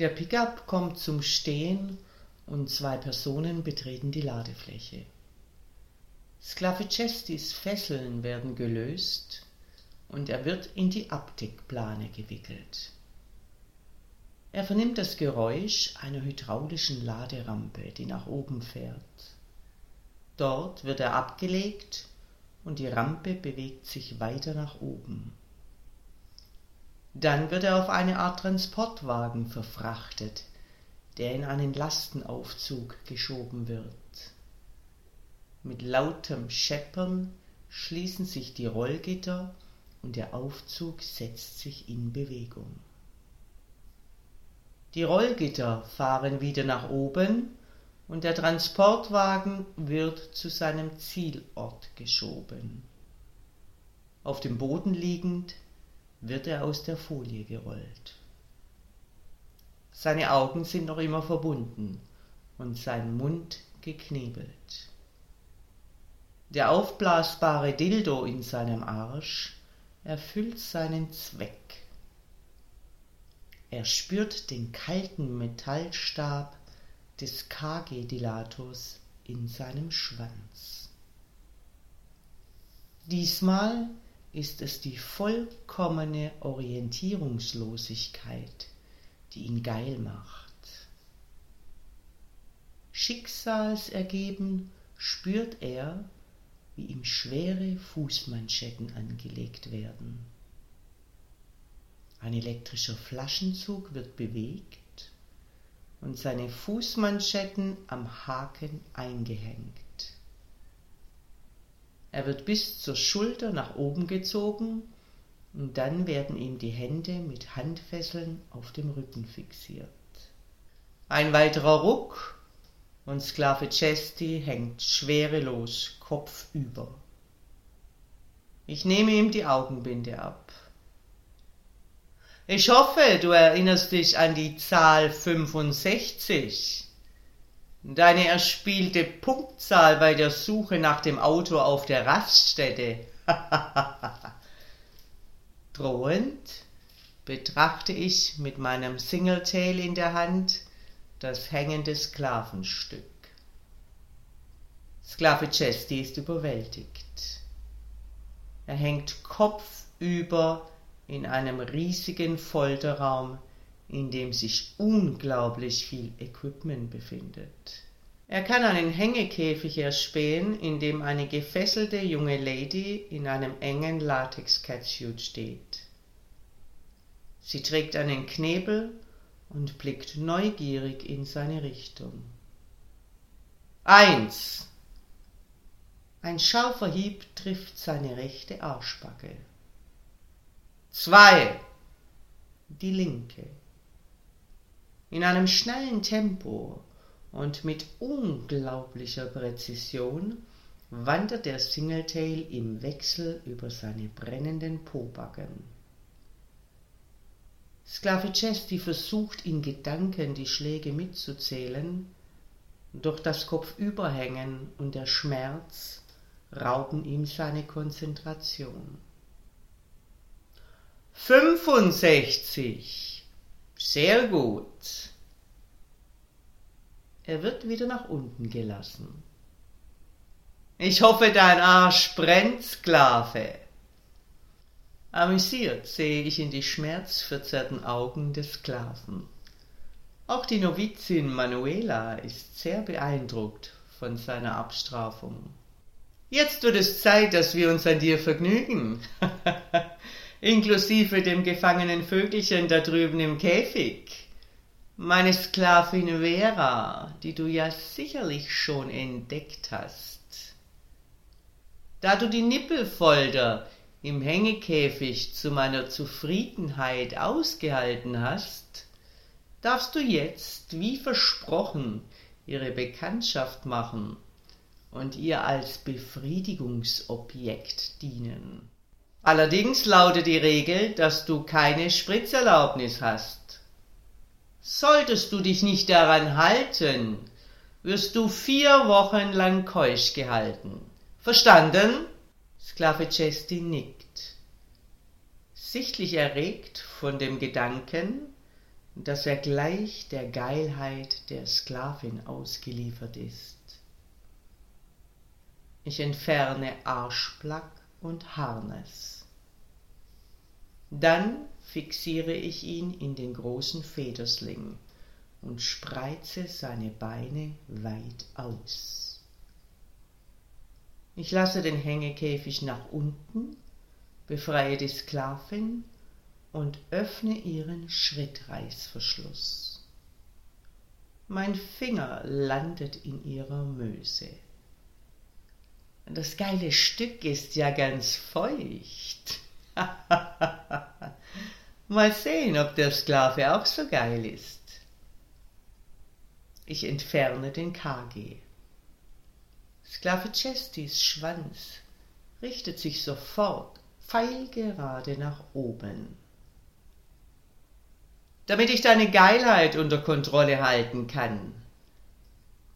Der Pickup kommt zum Stehen und zwei Personen betreten die Ladefläche. Sclaficestis Fesseln werden gelöst und er wird in die Abdeckplane gewickelt. Er vernimmt das Geräusch einer hydraulischen Laderampe, die nach oben fährt. Dort wird er abgelegt und die Rampe bewegt sich weiter nach oben. Dann wird er auf eine Art Transportwagen verfrachtet, der in einen Lastenaufzug geschoben wird. Mit lautem Scheppern schließen sich die Rollgitter und der Aufzug setzt sich in Bewegung. Die Rollgitter fahren wieder nach oben und der Transportwagen wird zu seinem Zielort geschoben. Auf dem Boden liegend wird er aus der Folie gerollt. Seine Augen sind noch immer verbunden und sein Mund geknebelt. Der aufblasbare Dildo in seinem Arsch erfüllt seinen Zweck. Er spürt den kalten Metallstab des KG-Dilators in seinem Schwanz. Diesmal ist es die vollkommene Orientierungslosigkeit, die ihn geil macht. Schicksalsergeben spürt er, wie ihm schwere Fußmanschetten angelegt werden. Ein elektrischer Flaschenzug wird bewegt und seine Fußmanschetten am Haken eingehängt. Er wird bis zur Schulter nach oben gezogen und dann werden ihm die Hände mit Handfesseln auf dem Rücken fixiert. Ein weiterer Ruck und Sklave Chesty hängt schwerelos kopfüber. Ich nehme ihm die Augenbinde ab. Ich hoffe, du erinnerst dich an die Zahl 65. Deine erspielte Punktzahl bei der Suche nach dem Auto auf der Raststätte. Drohend betrachte ich mit meinem Singletail in der Hand das hängende Sklavenstück. Sklave Chesty ist überwältigt. Er hängt kopfüber in einem riesigen Folterraum in dem sich unglaublich viel Equipment befindet. Er kann einen Hängekäfig erspähen, in dem eine gefesselte junge Lady in einem engen Latex-Catsuit steht. Sie trägt einen Knebel und blickt neugierig in seine Richtung. Eins. Ein scharfer Hieb trifft seine rechte Arschbacke. Zwei. Die linke. In einem schnellen Tempo und mit unglaublicher Präzision wandert der Singletail im Wechsel über seine brennenden Pobacken. Sclaficesti versucht in Gedanken die Schläge mitzuzählen, doch das Kopfüberhängen und der Schmerz rauben ihm seine Konzentration. Fünfundsechzig. Sehr gut. Er wird wieder nach unten gelassen. Ich hoffe, dein Arsch brennt, Sklave. Amüsiert sehe ich in die schmerzverzerrten Augen des Sklaven. Auch die Novizin Manuela ist sehr beeindruckt von seiner Abstrafung. Jetzt wird es Zeit, dass wir uns an dir vergnügen. inklusive dem gefangenen Vögelchen da drüben im Käfig. Meine Sklavin Vera, die du ja sicherlich schon entdeckt hast. Da du die Nippelfolter im Hängekäfig zu meiner Zufriedenheit ausgehalten hast, darfst du jetzt, wie versprochen, ihre Bekanntschaft machen und ihr als Befriedigungsobjekt dienen. Allerdings lautet die Regel, dass du keine Spritzerlaubnis hast. Solltest du dich nicht daran halten, wirst du vier Wochen lang keusch gehalten. Verstanden? Sklave Chesty nickt, sichtlich erregt von dem Gedanken, dass er gleich der Geilheit der Sklavin ausgeliefert ist. Ich entferne Arschplack und Harnes. Dann fixiere ich ihn in den großen Federsling und spreize seine Beine weit aus. Ich lasse den Hängekäfig nach unten, befreie die Sklavin und öffne ihren Schrittreißverschluss. Mein Finger landet in ihrer Möse. Das geile Stück ist ja ganz feucht. Mal sehen, ob der Sklave auch so geil ist. Ich entferne den KG. Sklave Chestys Schwanz richtet sich sofort pfeilgerade nach oben. Damit ich deine Geilheit unter Kontrolle halten kann.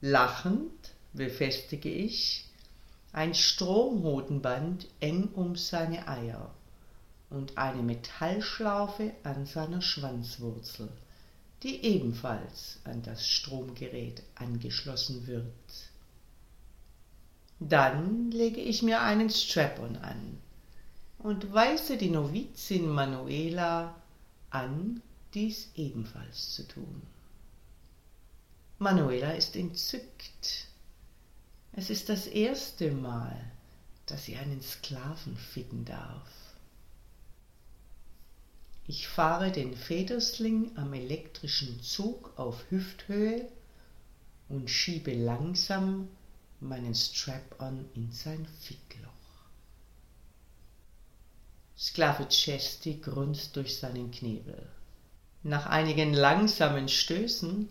Lachend befestige ich ein Stromhodenband eng um seine Eier und eine Metallschlaufe an seiner Schwanzwurzel, die ebenfalls an das Stromgerät angeschlossen wird. Dann lege ich mir einen Strap-on an und weise die Novizin Manuela an, dies ebenfalls zu tun. Manuela ist entzückt es ist das erste Mal, dass sie einen Sklaven ficken darf. Ich fahre den Federsling am elektrischen Zug auf Hüfthöhe und schiebe langsam meinen Strap-on in sein Fickloch. Sklave Chesty grunzt durch seinen Knebel. Nach einigen langsamen Stößen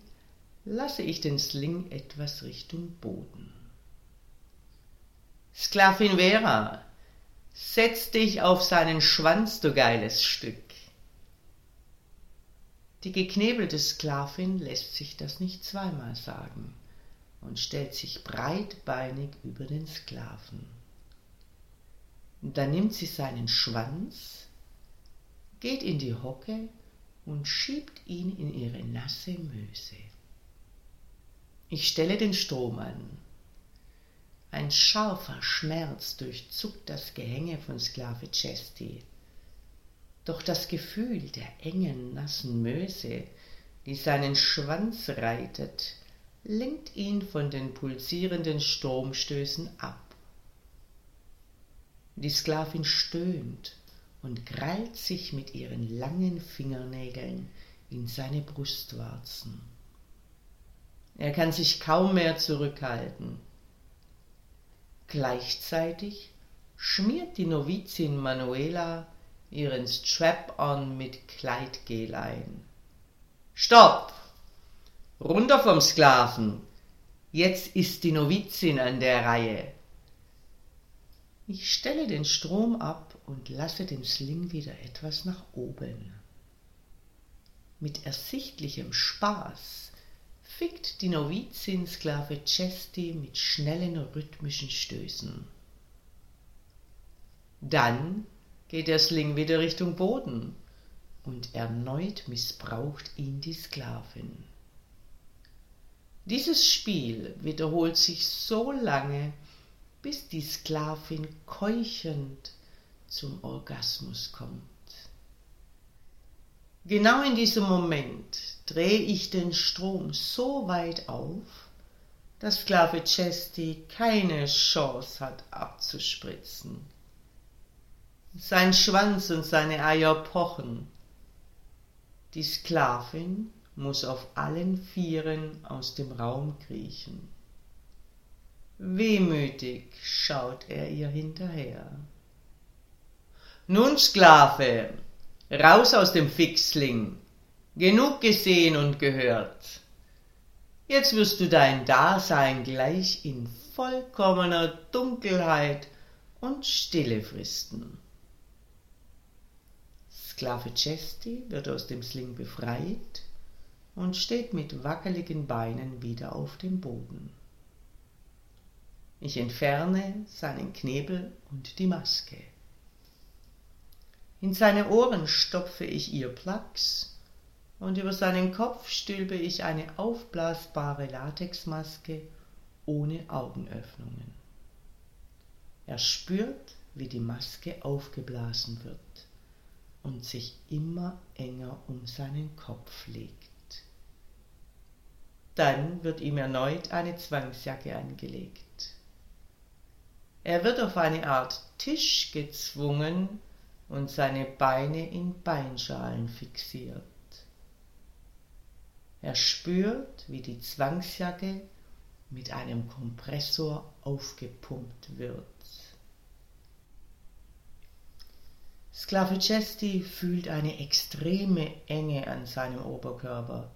lasse ich den Sling etwas Richtung Boden. Sklavin Vera, setz dich auf seinen Schwanz, du geiles Stück. Die geknebelte Sklavin lässt sich das nicht zweimal sagen und stellt sich breitbeinig über den Sklaven. Dann nimmt sie seinen Schwanz, geht in die Hocke und schiebt ihn in ihre nasse Möse. Ich stelle den Strom an. Ein scharfer Schmerz durchzuckt das Gehänge von Sklave Chesty. Doch das Gefühl der engen, nassen Möse, die seinen Schwanz reitet, lenkt ihn von den pulsierenden Stromstößen ab. Die Sklavin stöhnt und krallt sich mit ihren langen Fingernägeln in seine Brustwarzen. Er kann sich kaum mehr zurückhalten. Gleichzeitig schmiert die Novizin Manuela ihren Strap-on mit Kleidgel ein. Stopp! Runter vom Sklaven! Jetzt ist die Novizin an der Reihe. Ich stelle den Strom ab und lasse den Sling wieder etwas nach oben. Mit ersichtlichem Spaß fickt die Novizin Sklave Chesty mit schnellen rhythmischen Stößen. Dann geht der Sling wieder Richtung Boden und erneut missbraucht ihn die Sklavin. Dieses Spiel wiederholt sich so lange, bis die Sklavin keuchend zum Orgasmus kommt. Genau in diesem Moment drehe ich den Strom so weit auf, dass Sklave Chesty keine Chance hat abzuspritzen. Sein Schwanz und seine Eier pochen. Die Sklavin muss auf allen Vieren aus dem Raum kriechen. Wehmütig schaut er ihr hinterher. Nun, Sklave, Raus aus dem Fixling. Genug gesehen und gehört. Jetzt wirst du dein Dasein gleich in vollkommener Dunkelheit und Stille fristen. Sklave Chesty wird aus dem Sling befreit und steht mit wackeligen Beinen wieder auf dem Boden. Ich entferne seinen Knebel und die Maske. In seine Ohren stopfe ich ihr Plax und über seinen Kopf stülpe ich eine aufblasbare Latexmaske ohne Augenöffnungen. Er spürt, wie die Maske aufgeblasen wird und sich immer enger um seinen Kopf legt. Dann wird ihm erneut eine Zwangsjacke angelegt. Er wird auf eine Art Tisch gezwungen und seine Beine in Beinschalen fixiert. Er spürt, wie die Zwangsjacke mit einem Kompressor aufgepumpt wird. Sklave Chesty fühlt eine extreme Enge an seinem Oberkörper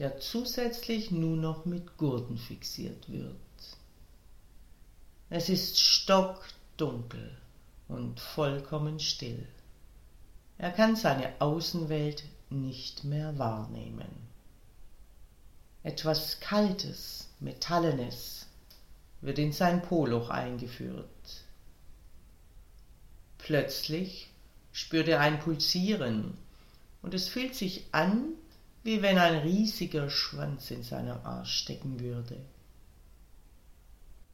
der zusätzlich nun noch mit Gurten fixiert wird. Es ist stockdunkel und vollkommen still. Er kann seine Außenwelt nicht mehr wahrnehmen. Etwas Kaltes, Metallenes wird in sein Poloch eingeführt. Plötzlich spürt er ein Pulsieren und es fühlt sich an, wie wenn ein riesiger Schwanz in seinem Arsch stecken würde.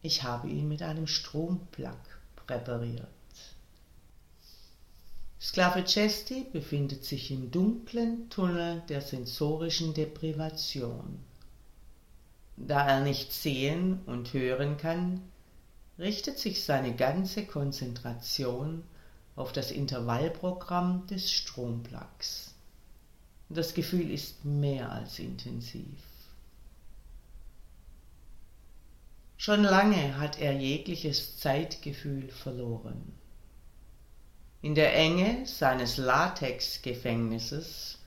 Ich habe ihn mit einem Stromplug präpariert. Sklave Chesty befindet sich im dunklen Tunnel der sensorischen Deprivation. Da er nicht sehen und hören kann, richtet sich seine ganze Konzentration auf das Intervallprogramm des Stromplugs. Das Gefühl ist mehr als intensiv. Schon lange hat er jegliches Zeitgefühl verloren. In der Enge seines Latex-Gefängnisses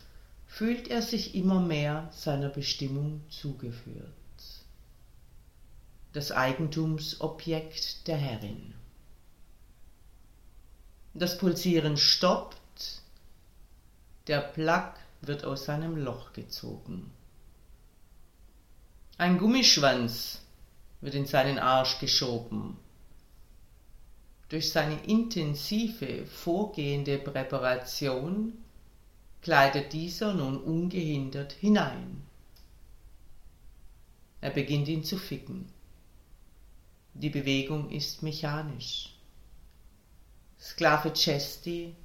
fühlt er sich immer mehr seiner Bestimmung zugeführt. Das Eigentumsobjekt der Herrin. Das Pulsieren stoppt, der Plug wird aus seinem Loch gezogen. Ein Gummischwanz wird in seinen Arsch geschoben. Durch seine intensive vorgehende Präparation gleitet dieser nun ungehindert hinein. Er beginnt ihn zu ficken. Die Bewegung ist mechanisch. Sklave Chesty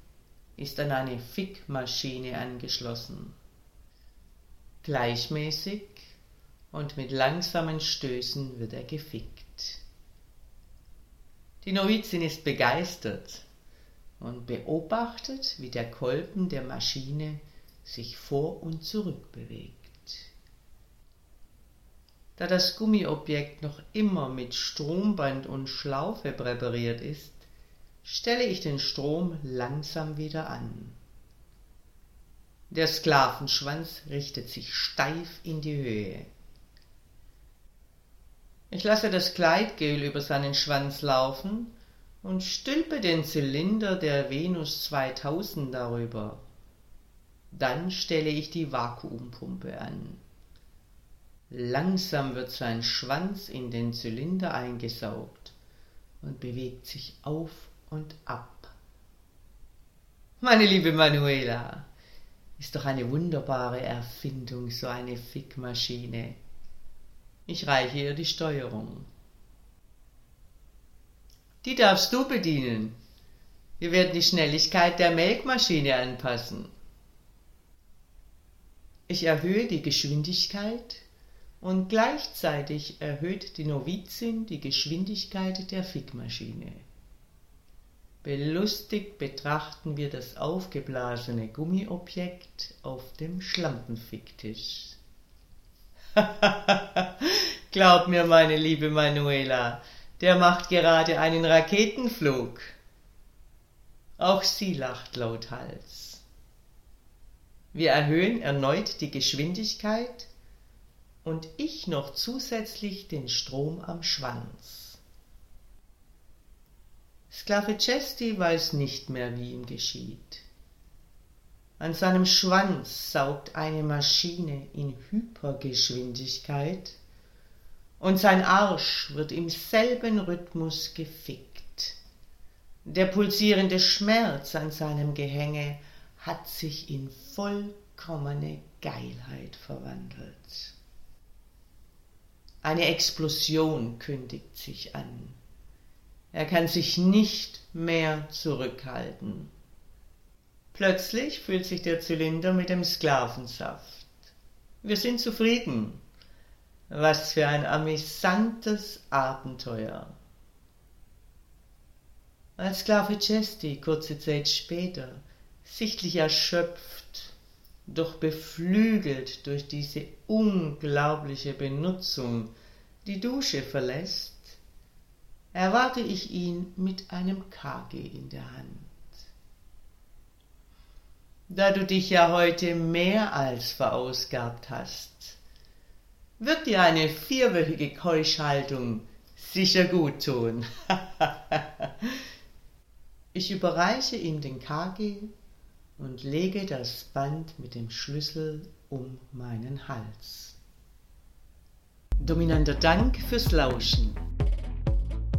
ist an eine Fickmaschine angeschlossen. Gleichmäßig und mit langsamen Stößen wird er gefickt. Die Novizin ist begeistert und beobachtet, wie der Kolben der Maschine sich vor und zurück bewegt. Da das Gummiobjekt noch immer mit Stromband und Schlaufe präpariert ist, stelle ich den Strom langsam wieder an. Der Sklavenschwanz richtet sich steif in die Höhe. Ich lasse das Gleitgel über seinen Schwanz laufen und stülpe den Zylinder der Venus 2000 darüber. Dann stelle ich die Vakuumpumpe an. Langsam wird sein Schwanz in den Zylinder eingesaugt und bewegt sich auf und ab. Meine liebe Manuela, ist doch eine wunderbare Erfindung, so eine Fickmaschine. Ich reiche ihr die Steuerung. Die darfst du bedienen. Wir werden die Schnelligkeit der Melkmaschine anpassen. Ich erhöhe die Geschwindigkeit und gleichzeitig erhöht die Novizin die Geschwindigkeit der Fickmaschine. Belustigt betrachten wir das aufgeblasene Gummiobjekt auf dem Schlampenficktisch. Glaub mir, meine liebe Manuela, der macht gerade einen Raketenflug. Auch sie lacht lauthals. Wir erhöhen erneut die Geschwindigkeit und ich noch zusätzlich den Strom am Schwanz. Sklave Chesty weiß nicht mehr, wie ihm geschieht. An seinem Schwanz saugt eine Maschine in Hypergeschwindigkeit und sein Arsch wird im selben Rhythmus gefickt. Der pulsierende Schmerz an seinem Gehänge hat sich in vollkommene Geilheit verwandelt. Eine Explosion kündigt sich an. Er kann sich nicht mehr zurückhalten. Plötzlich füllt sich der Zylinder mit dem Sklavensaft. Wir sind zufrieden. Was für ein amüsantes Abenteuer. Als Sklave Chesty kurze Zeit später, sichtlich erschöpft, doch beflügelt durch diese unglaubliche Benutzung, die Dusche verlässt, erwarte ich ihn mit einem Kage in der Hand. Da du dich ja heute mehr als verausgabt hast, wird dir eine vierwöchige Keuschhaltung sicher gut tun. ich überreiche ihm den KG und lege das Band mit dem Schlüssel um meinen Hals. Dominanter Dank fürs Lauschen.